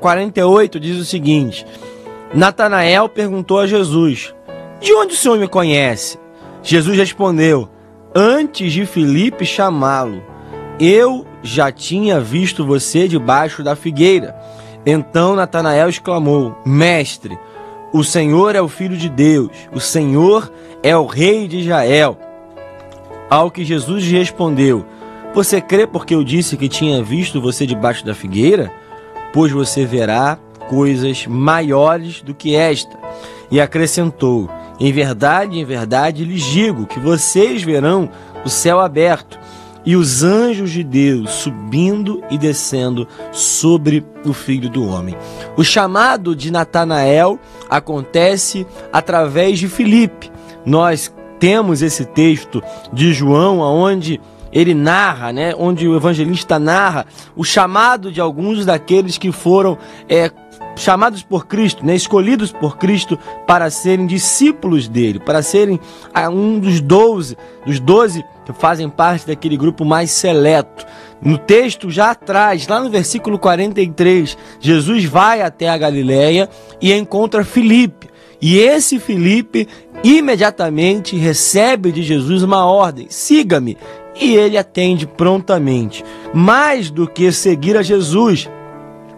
48 diz o seguinte: Natanael perguntou a Jesus: De onde o Senhor me conhece? Jesus respondeu: Antes de Filipe chamá-lo, eu já tinha visto você debaixo da figueira. Então Natanael exclamou: Mestre, o Senhor é o Filho de Deus, o Senhor é o Rei de Israel. Ao que Jesus respondeu: Você crê porque eu disse que tinha visto você debaixo da figueira? Pois você verá coisas maiores do que esta. E acrescentou: Em verdade, em verdade lhes digo que vocês verão o céu aberto e os anjos de Deus subindo e descendo sobre o filho do homem. O chamado de Natanael acontece através de Filipe. Nós temos esse texto de João onde ele narra, né, onde o evangelista narra o chamado de alguns daqueles que foram é, chamados por Cristo, né, escolhidos por Cristo para serem discípulos dele, para serem ah, um dos doze, dos doze que fazem parte daquele grupo mais seleto. No texto já atrás, lá no versículo 43, Jesus vai até a Galiléia e encontra Filipe. E esse Filipe imediatamente recebe de Jesus uma ordem: siga-me. E ele atende prontamente. Mais do que seguir a Jesus,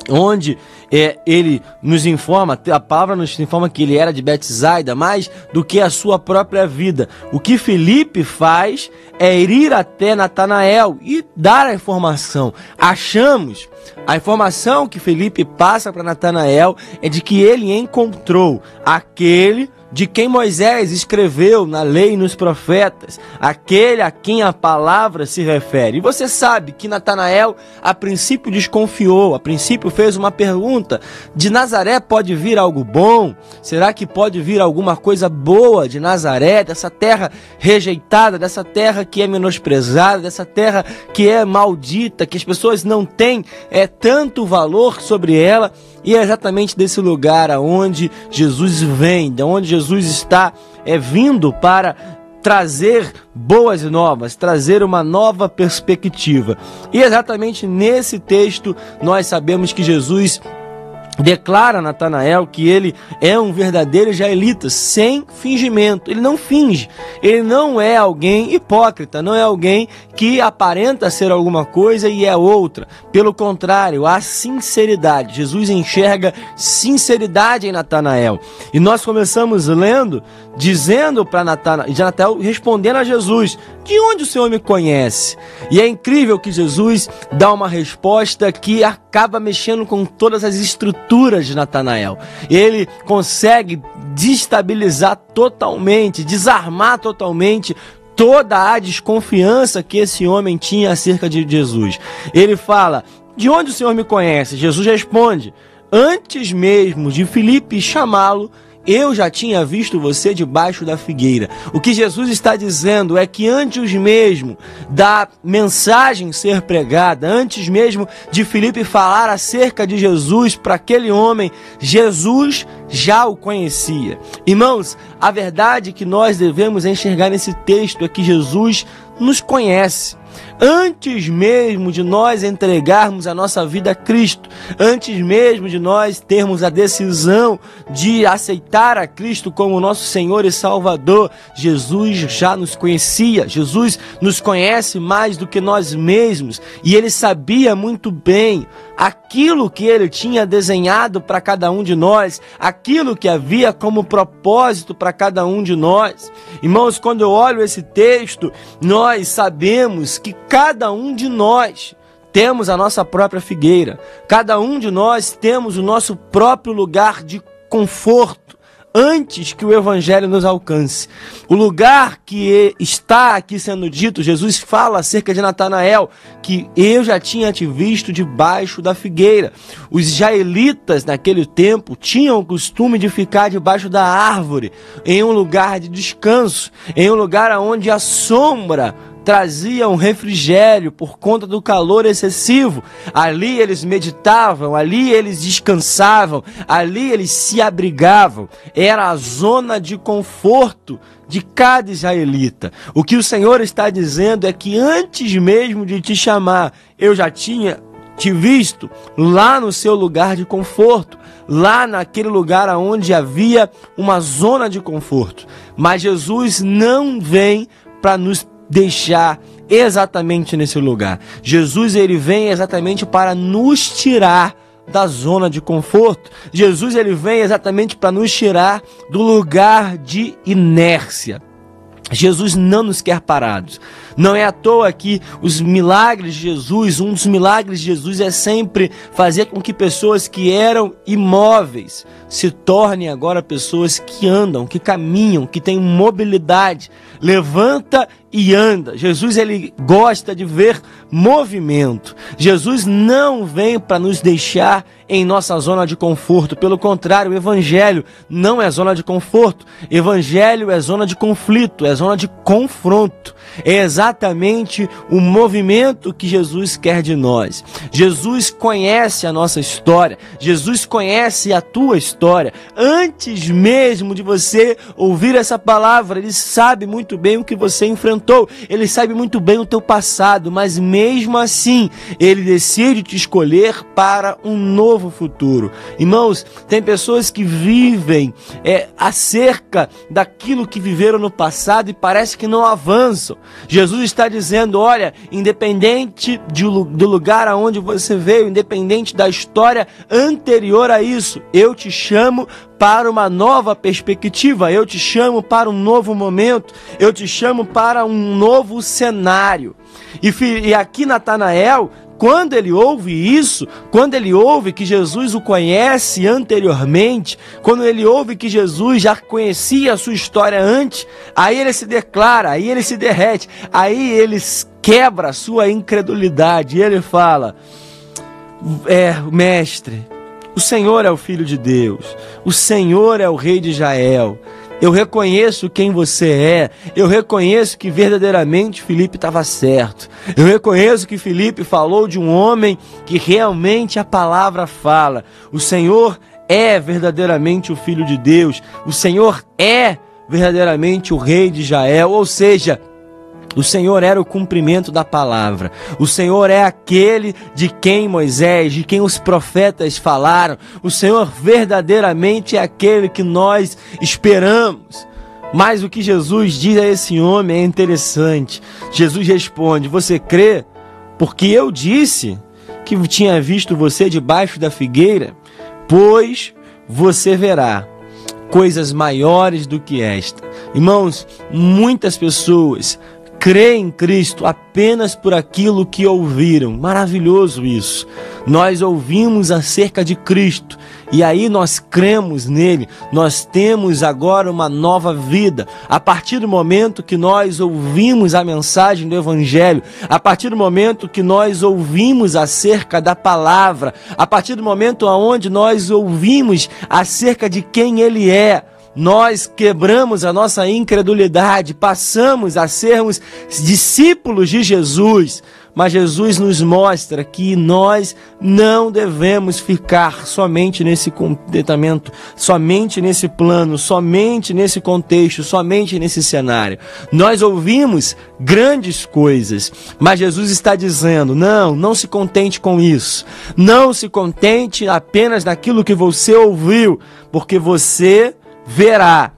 onde é, ele nos informa, a palavra nos informa que ele era de Betsaida, mais do que a sua própria vida. O que Felipe faz é ir até Natanael e dar a informação. Achamos, a informação que Felipe passa para Natanael é de que ele encontrou aquele de quem Moisés escreveu na lei e nos profetas, aquele a quem a palavra se refere. E você sabe que Natanael a princípio desconfiou, a princípio fez uma pergunta: de Nazaré pode vir algo bom? Será que pode vir alguma coisa boa de Nazaré, dessa terra rejeitada, dessa terra que é menosprezada, dessa terra que é maldita, que as pessoas não têm é tanto valor sobre ela? E é exatamente desse lugar aonde Jesus vem, de onde Jesus está é vindo para trazer boas novas, trazer uma nova perspectiva. E exatamente nesse texto nós sabemos que Jesus declara Natanael que ele é um verdadeiro israelita, sem fingimento. Ele não finge. Ele não é alguém hipócrita, não é alguém que aparenta ser alguma coisa e é outra. Pelo contrário, há sinceridade. Jesus enxerga sinceridade em Natanael. E nós começamos lendo, dizendo para Natanael, respondendo a Jesus: De onde o Senhor me conhece? E é incrível que Jesus dá uma resposta que acaba mexendo com todas as estruturas de Natanael. Ele consegue destabilizar totalmente, desarmar totalmente toda a desconfiança que esse homem tinha acerca de Jesus. Ele fala: De onde o Senhor me conhece? Jesus responde: Antes mesmo de Filipe chamá-lo, eu já tinha visto você debaixo da figueira. O que Jesus está dizendo é que antes mesmo da mensagem ser pregada, antes mesmo de Filipe falar acerca de Jesus para aquele homem, Jesus já o conhecia. Irmãos, a verdade que nós devemos enxergar nesse texto é que Jesus nos conhece. Antes mesmo de nós entregarmos a nossa vida a Cristo, antes mesmo de nós termos a decisão de aceitar a Cristo como nosso Senhor e Salvador, Jesus já nos conhecia. Jesus nos conhece mais do que nós mesmos e ele sabia muito bem aquilo que ele tinha desenhado para cada um de nós, aquilo que havia como propósito para cada um de nós. Irmãos, quando eu olho esse texto, nós sabemos que cada um de nós temos a nossa própria figueira, cada um de nós temos o nosso próprio lugar de conforto antes que o evangelho nos alcance. O lugar que está aqui sendo dito, Jesus fala acerca de Natanael, que eu já tinha te visto debaixo da figueira. Os israelitas naquele tempo tinham o costume de ficar debaixo da árvore, em um lugar de descanso, em um lugar onde a sombra traziam refrigério por conta do calor excessivo. Ali eles meditavam, ali eles descansavam, ali eles se abrigavam. Era a zona de conforto de cada israelita. O que o Senhor está dizendo é que antes mesmo de te chamar, eu já tinha te visto lá no seu lugar de conforto, lá naquele lugar onde havia uma zona de conforto. Mas Jesus não vem para nos deixar exatamente nesse lugar. Jesus ele vem exatamente para nos tirar da zona de conforto. Jesus ele vem exatamente para nos tirar do lugar de inércia. Jesus não nos quer parados. Não é à toa que os milagres de Jesus, um dos milagres de Jesus é sempre fazer com que pessoas que eram imóveis se tornem agora pessoas que andam, que caminham, que têm mobilidade, levanta e anda. Jesus ele gosta de ver movimento. Jesus não vem para nos deixar em nossa zona de conforto. Pelo contrário, o evangelho não é zona de conforto. Evangelho é zona de conflito, é zona de confronto. É exatamente o movimento que Jesus quer de nós. Jesus conhece a nossa história. Jesus conhece a tua história. Antes mesmo de você ouvir essa palavra, ele sabe muito bem o que você enfrentou. Ele sabe muito bem o teu passado, mas mesmo assim, ele decide te escolher para um novo futuro. Irmãos, tem pessoas que vivem é, acerca daquilo que viveram no passado e parece que não avançam. Jesus está dizendo: olha, independente de, do lugar aonde você veio, independente da história anterior a isso, eu te chamo para uma nova perspectiva, eu te chamo para um novo momento, eu te chamo para um novo cenário. E, e aqui Natanael quando ele ouve isso, quando ele ouve que Jesus o conhece anteriormente, quando ele ouve que Jesus já conhecia a sua história antes, aí ele se declara, aí ele se derrete, aí ele quebra a sua incredulidade. E ele fala: É, mestre, o Senhor é o Filho de Deus, o Senhor é o Rei de Israel. Eu reconheço quem você é. Eu reconheço que verdadeiramente Felipe estava certo. Eu reconheço que Felipe falou de um homem que realmente a palavra fala. O Senhor é verdadeiramente o Filho de Deus. O Senhor é verdadeiramente o Rei de Israel. Ou seja, o Senhor era o cumprimento da palavra. O Senhor é aquele de quem Moisés, de quem os profetas falaram. O Senhor verdadeiramente é aquele que nós esperamos. Mas o que Jesus diz a esse homem é interessante. Jesus responde: Você crê? Porque eu disse que tinha visto você debaixo da figueira, pois você verá coisas maiores do que esta. Irmãos, muitas pessoas crê em Cristo apenas por aquilo que ouviram. Maravilhoso isso. Nós ouvimos acerca de Cristo e aí nós cremos nele. Nós temos agora uma nova vida. A partir do momento que nós ouvimos a mensagem do Evangelho, a partir do momento que nós ouvimos acerca da palavra, a partir do momento onde nós ouvimos acerca de quem ele é, nós quebramos a nossa incredulidade, passamos a sermos discípulos de Jesus. Mas Jesus nos mostra que nós não devemos ficar somente nesse contentamento, somente nesse plano, somente nesse contexto, somente nesse cenário. Nós ouvimos grandes coisas, mas Jesus está dizendo: não, não se contente com isso. Não se contente apenas naquilo que você ouviu, porque você verá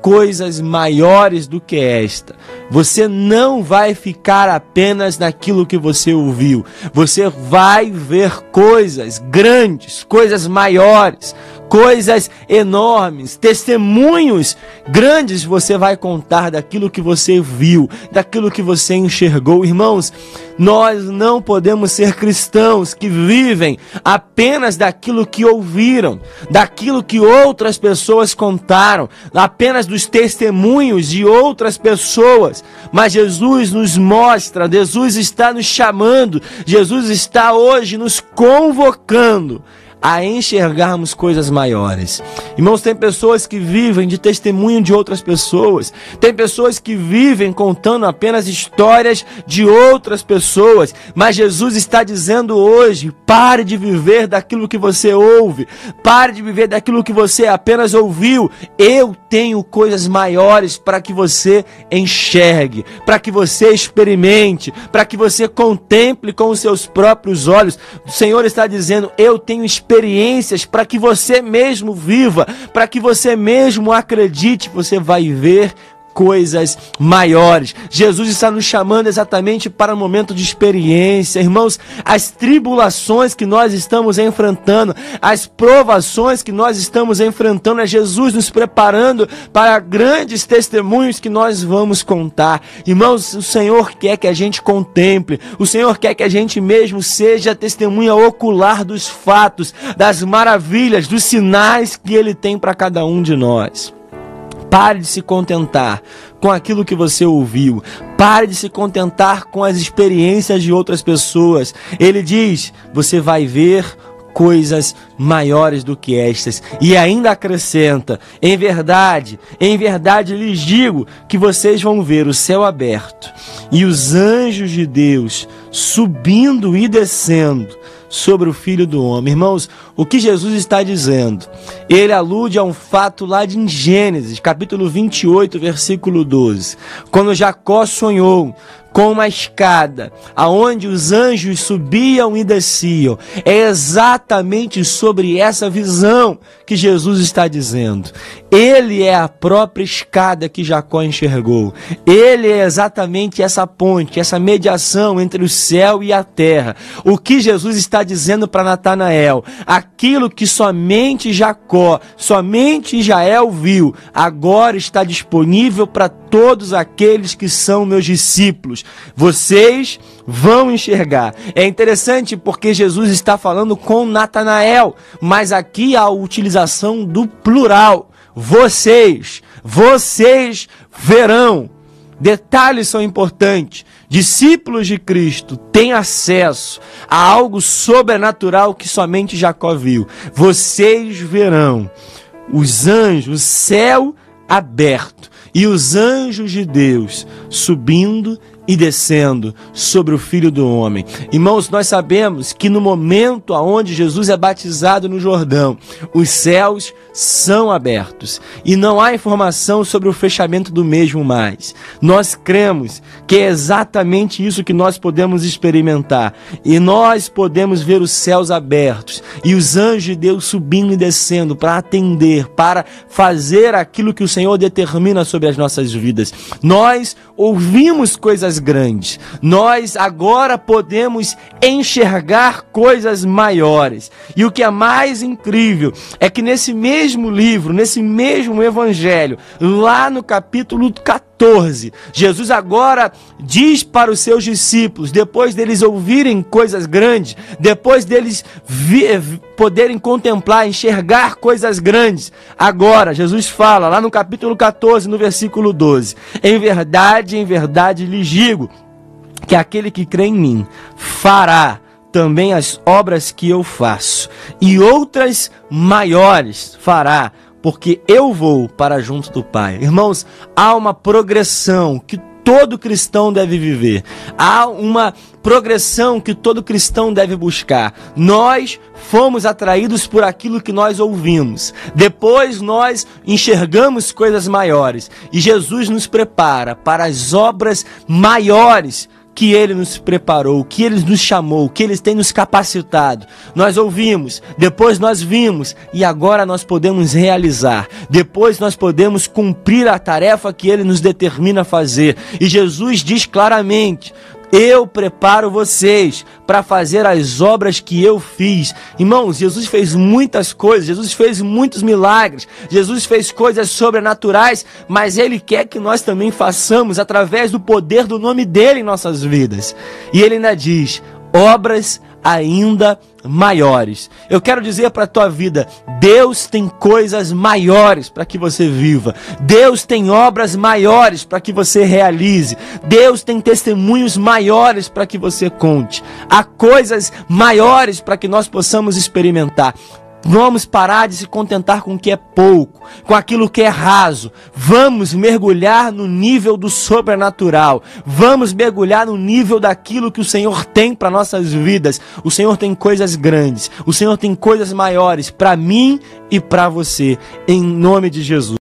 coisas maiores do que esta. Você não vai ficar apenas naquilo que você ouviu. Você vai ver coisas grandes, coisas maiores, coisas enormes, testemunhos grandes você vai contar daquilo que você viu, daquilo que você enxergou. Irmãos, nós não podemos ser cristãos que vivem apenas daquilo que ouviram, daquilo que outras pessoas contaram, apenas dos testemunhos de outras pessoas. Mas Jesus nos mostra, Jesus está nos chamando, Jesus está hoje nos convocando a enxergarmos coisas maiores. Irmãos, tem pessoas que vivem de testemunho de outras pessoas, tem pessoas que vivem contando apenas histórias de outras pessoas, mas Jesus está dizendo hoje: pare de viver daquilo que você ouve, pare de viver daquilo que você apenas ouviu. Eu tenho coisas maiores para que você enxergue, para que você experimente, para que você contemple com os seus próprios olhos. O Senhor está dizendo: eu tenho experiências para que você mesmo viva, para que você mesmo acredite, você vai ver coisas maiores. Jesus está nos chamando exatamente para um momento de experiência. Irmãos, as tribulações que nós estamos enfrentando, as provações que nós estamos enfrentando, é Jesus nos preparando para grandes testemunhos que nós vamos contar. Irmãos, o Senhor quer que a gente contemple, o Senhor quer que a gente mesmo seja testemunha ocular dos fatos, das maravilhas, dos sinais que Ele tem para cada um de nós. Pare de se contentar com aquilo que você ouviu. Pare de se contentar com as experiências de outras pessoas. Ele diz: você vai ver coisas maiores do que estas. E ainda acrescenta: em verdade, em verdade lhes digo que vocês vão ver o céu aberto e os anjos de Deus subindo e descendo sobre o Filho do Homem. Irmãos, o que Jesus está dizendo? Ele alude a um fato lá de Gênesis, capítulo 28, versículo 12. Quando Jacó sonhou com uma escada, aonde os anjos subiam e desciam. É exatamente sobre essa visão que Jesus está dizendo. Ele é a própria escada que Jacó enxergou. Ele é exatamente essa ponte, essa mediação entre o céu e a terra. O que Jesus está dizendo para Natanael, aquilo que somente Jacó, somente Israel viu, agora está disponível para todos aqueles que são meus discípulos. Vocês vão enxergar. É interessante porque Jesus está falando com Natanael, mas aqui há a utilização do plural. Vocês, vocês verão. Detalhes são importantes. Discípulos de Cristo têm acesso a algo sobrenatural que somente Jacó viu. Vocês verão os anjos, o céu aberto e os anjos de Deus subindo e descendo sobre o Filho do Homem. Irmãos, nós sabemos que no momento aonde Jesus é batizado no Jordão, os céus são abertos e não há informação sobre o fechamento do mesmo mais. Nós cremos que é exatamente isso que nós podemos experimentar e nós podemos ver os céus abertos e os anjos de Deus subindo e descendo para atender, para fazer aquilo que o Senhor determina sobre as nossas vidas. Nós ouvimos coisas grandes. Nós agora podemos enxergar coisas maiores. E o que é mais incrível é que nesse mesmo livro, nesse mesmo evangelho, lá no capítulo 14, Jesus agora diz para os seus discípulos, depois deles ouvirem coisas grandes, depois deles poderem contemplar, enxergar coisas grandes, agora Jesus fala lá no capítulo 14, no versículo 12: Em verdade, em verdade lhes digo que aquele que crê em mim fará também as obras que eu faço, e outras maiores fará, porque eu vou para junto do Pai. Irmãos, há uma progressão que todo cristão deve viver. Há uma progressão que todo cristão deve buscar. Nós fomos atraídos por aquilo que nós ouvimos. Depois nós enxergamos coisas maiores. E Jesus nos prepara para as obras maiores que Ele nos preparou, que Ele nos chamou, que Ele tem nos capacitado. Nós ouvimos, depois nós vimos e agora nós podemos realizar. Depois nós podemos cumprir a tarefa que Ele nos determina fazer. E Jesus diz claramente: eu preparo vocês para fazer as obras que eu fiz. Irmãos, Jesus fez muitas coisas, Jesus fez muitos milagres, Jesus fez coisas sobrenaturais, mas Ele quer que nós também façamos através do poder do nome dele em nossas vidas. E Ele ainda diz: obras ainda maiores. Eu quero dizer para a tua vida, Deus tem coisas maiores para que você viva. Deus tem obras maiores para que você realize. Deus tem testemunhos maiores para que você conte. Há coisas maiores para que nós possamos experimentar. Vamos parar de se contentar com o que é pouco, com aquilo que é raso. Vamos mergulhar no nível do sobrenatural. Vamos mergulhar no nível daquilo que o Senhor tem para nossas vidas. O Senhor tem coisas grandes. O Senhor tem coisas maiores para mim e para você. Em nome de Jesus.